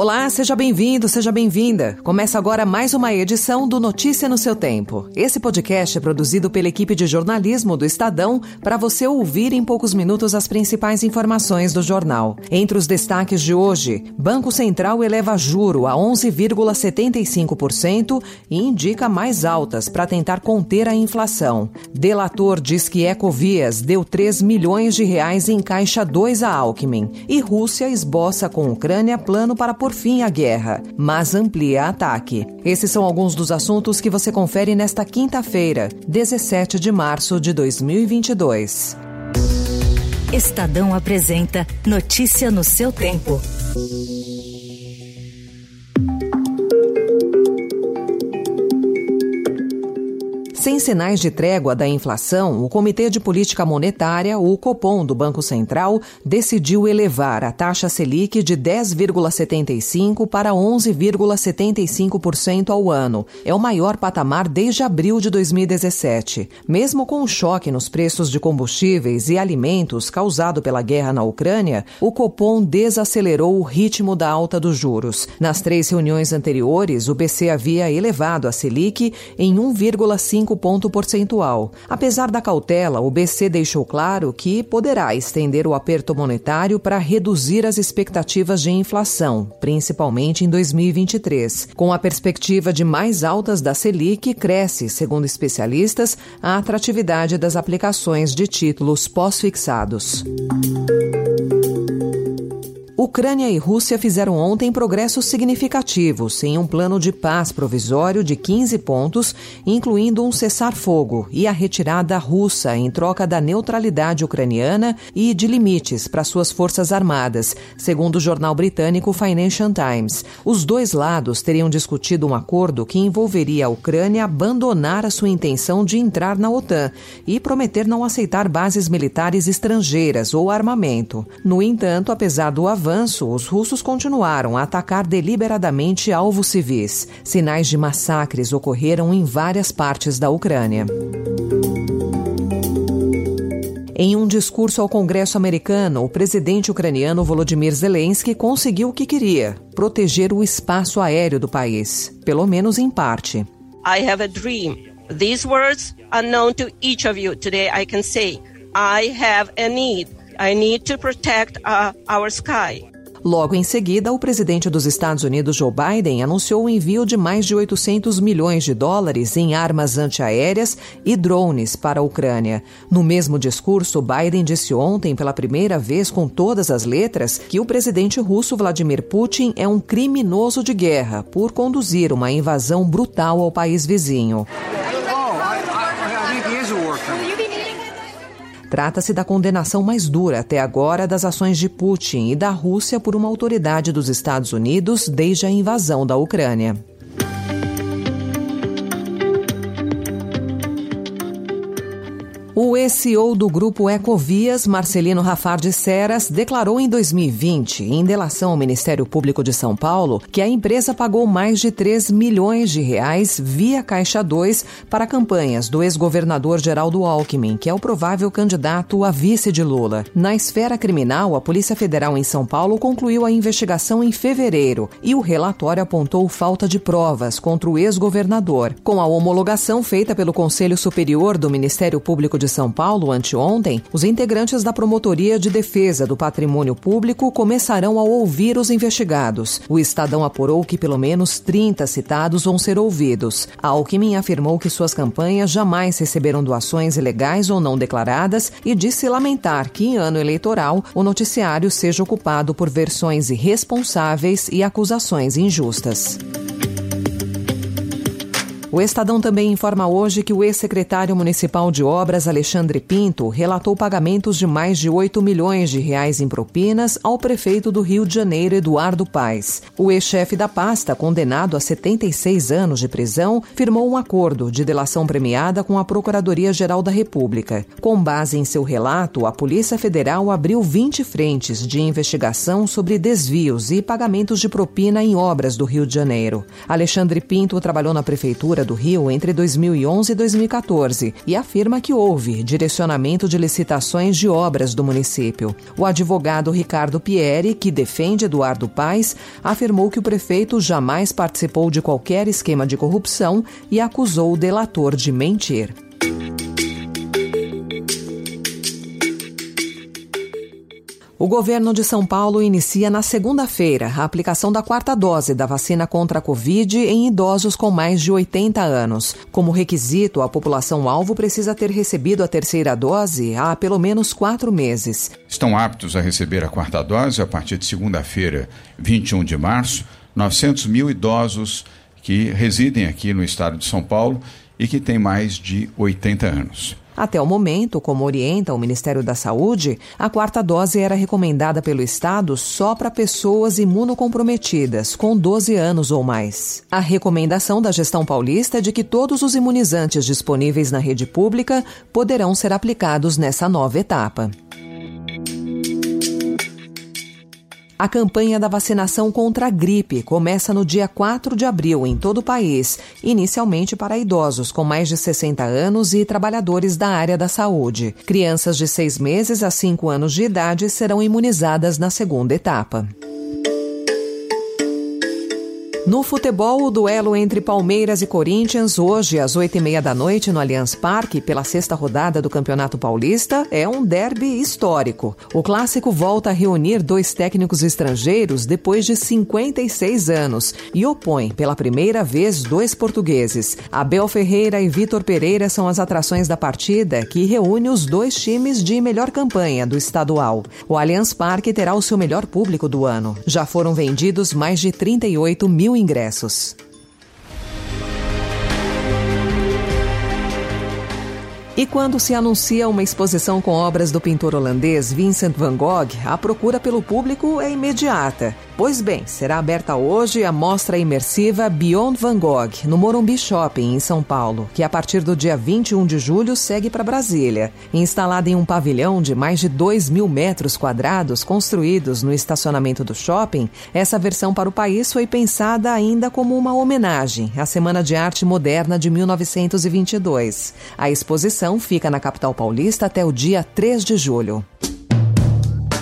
Olá, seja bem-vindo, seja bem-vinda. Começa agora mais uma edição do Notícia no seu Tempo. Esse podcast é produzido pela equipe de jornalismo do Estadão para você ouvir em poucos minutos as principais informações do jornal. Entre os destaques de hoje, Banco Central eleva juro a 11,75% e indica mais altas para tentar conter a inflação. Delator diz que Ecovias deu 3 milhões de reais em caixa 2 a Alckmin. E Rússia esboça com Ucrânia plano para por fim a guerra, mas amplia ataque. Esses são alguns dos assuntos que você confere nesta quinta-feira, 17 de março de 2022. Estadão apresenta Notícia no seu tempo. Sem sinais de trégua da inflação, o Comitê de Política Monetária, o Copom do Banco Central, decidiu elevar a taxa Selic de 10,75 para 11,75% ao ano. É o maior patamar desde abril de 2017. Mesmo com o choque nos preços de combustíveis e alimentos causado pela guerra na Ucrânia, o Copom desacelerou o ritmo da alta dos juros. Nas três reuniões anteriores, o BC havia elevado a Selic em 1,5 ponto percentual. Apesar da cautela, o BC deixou claro que poderá estender o aperto monetário para reduzir as expectativas de inflação, principalmente em 2023. Com a perspectiva de mais altas da Selic, cresce, segundo especialistas, a atratividade das aplicações de títulos pós-fixados. Ucrânia e Rússia fizeram ontem progressos significativos em um plano de paz provisório de 15 pontos, incluindo um cessar-fogo e a retirada russa em troca da neutralidade ucraniana e de limites para suas forças armadas, segundo o jornal britânico Financial Times. Os dois lados teriam discutido um acordo que envolveria a Ucrânia abandonar a sua intenção de entrar na OTAN e prometer não aceitar bases militares estrangeiras ou armamento. No entanto, apesar do avanço, avanço, os russos continuaram a atacar deliberadamente alvos civis. Sinais de massacres ocorreram em várias partes da Ucrânia. Em um discurso ao Congresso americano, o presidente ucraniano Volodymyr Zelensky conseguiu o que queria: proteger o espaço aéreo do país, pelo menos em parte. I have a dream. These words are known to each of you. Today I can say, I have a need. I need to protect uh, our sky. Logo em seguida, o presidente dos Estados Unidos, Joe Biden, anunciou o envio de mais de 800 milhões de dólares em armas antiaéreas e drones para a Ucrânia. No mesmo discurso, Biden disse ontem, pela primeira vez com todas as letras, que o presidente russo Vladimir Putin é um criminoso de guerra por conduzir uma invasão brutal ao país vizinho. Trata-se da condenação mais dura até agora das ações de Putin e da Rússia por uma autoridade dos Estados Unidos desde a invasão da Ucrânia. O ex-CEO do grupo Ecovias, Marcelino Rafar de Ceras, declarou em 2020, em delação ao Ministério Público de São Paulo, que a empresa pagou mais de 3 milhões de reais via Caixa 2 para campanhas do ex-governador Geraldo Alckmin, que é o provável candidato a vice de Lula. Na esfera criminal, a Polícia Federal em São Paulo concluiu a investigação em fevereiro e o relatório apontou falta de provas contra o ex-governador. Com a homologação feita pelo Conselho Superior do Ministério Público de são Paulo, anteontem, os integrantes da Promotoria de Defesa do Patrimônio Público começarão a ouvir os investigados. O Estadão apurou que pelo menos 30 citados vão ser ouvidos. Alckmin afirmou que suas campanhas jamais receberam doações ilegais ou não declaradas e disse lamentar que, em ano eleitoral, o noticiário seja ocupado por versões irresponsáveis e acusações injustas. O Estadão também informa hoje que o ex-secretário municipal de obras, Alexandre Pinto, relatou pagamentos de mais de 8 milhões de reais em propinas ao prefeito do Rio de Janeiro, Eduardo Paes. O ex-chefe da pasta, condenado a 76 anos de prisão, firmou um acordo de delação premiada com a Procuradoria-Geral da República. Com base em seu relato, a Polícia Federal abriu 20 frentes de investigação sobre desvios e pagamentos de propina em obras do Rio de Janeiro. Alexandre Pinto trabalhou na prefeitura do Rio entre 2011 e 2014 e afirma que houve direcionamento de licitações de obras do município. O advogado Ricardo Pieri, que defende Eduardo Paes, afirmou que o prefeito jamais participou de qualquer esquema de corrupção e acusou o delator de mentir. O governo de São Paulo inicia na segunda-feira a aplicação da quarta dose da vacina contra a Covid em idosos com mais de 80 anos. Como requisito, a população-alvo precisa ter recebido a terceira dose há pelo menos quatro meses. Estão aptos a receber a quarta dose a partir de segunda-feira, 21 de março, 900 mil idosos que residem aqui no estado de São Paulo e que têm mais de 80 anos. Até o momento, como orienta o Ministério da Saúde, a quarta dose era recomendada pelo Estado só para pessoas imunocomprometidas, com 12 anos ou mais. A recomendação da gestão paulista é de que todos os imunizantes disponíveis na rede pública poderão ser aplicados nessa nova etapa. A campanha da vacinação contra a gripe começa no dia 4 de abril em todo o país, inicialmente para idosos com mais de 60 anos e trabalhadores da área da saúde. Crianças de 6 meses a 5 anos de idade serão imunizadas na segunda etapa. No futebol, o duelo entre Palmeiras e Corinthians, hoje às oito e meia da noite no Allianz Parque, pela sexta rodada do Campeonato Paulista, é um derby histórico. O clássico volta a reunir dois técnicos estrangeiros depois de 56 anos e opõe pela primeira vez dois portugueses. Abel Ferreira e Vitor Pereira são as atrações da partida, que reúne os dois times de melhor campanha do estadual. O Allianz Parque terá o seu melhor público do ano. Já foram vendidos mais de 38 mil mil ingressos. E quando se anuncia uma exposição com obras do pintor holandês Vincent van Gogh, a procura pelo público é imediata. Pois bem, será aberta hoje a mostra imersiva Beyond Van Gogh, no Morumbi Shopping, em São Paulo, que a partir do dia 21 de julho segue para Brasília. Instalada em um pavilhão de mais de 2 mil metros quadrados, construídos no estacionamento do shopping, essa versão para o país foi pensada ainda como uma homenagem à Semana de Arte Moderna de 1922. A exposição fica na capital paulista até o dia 3 de julho.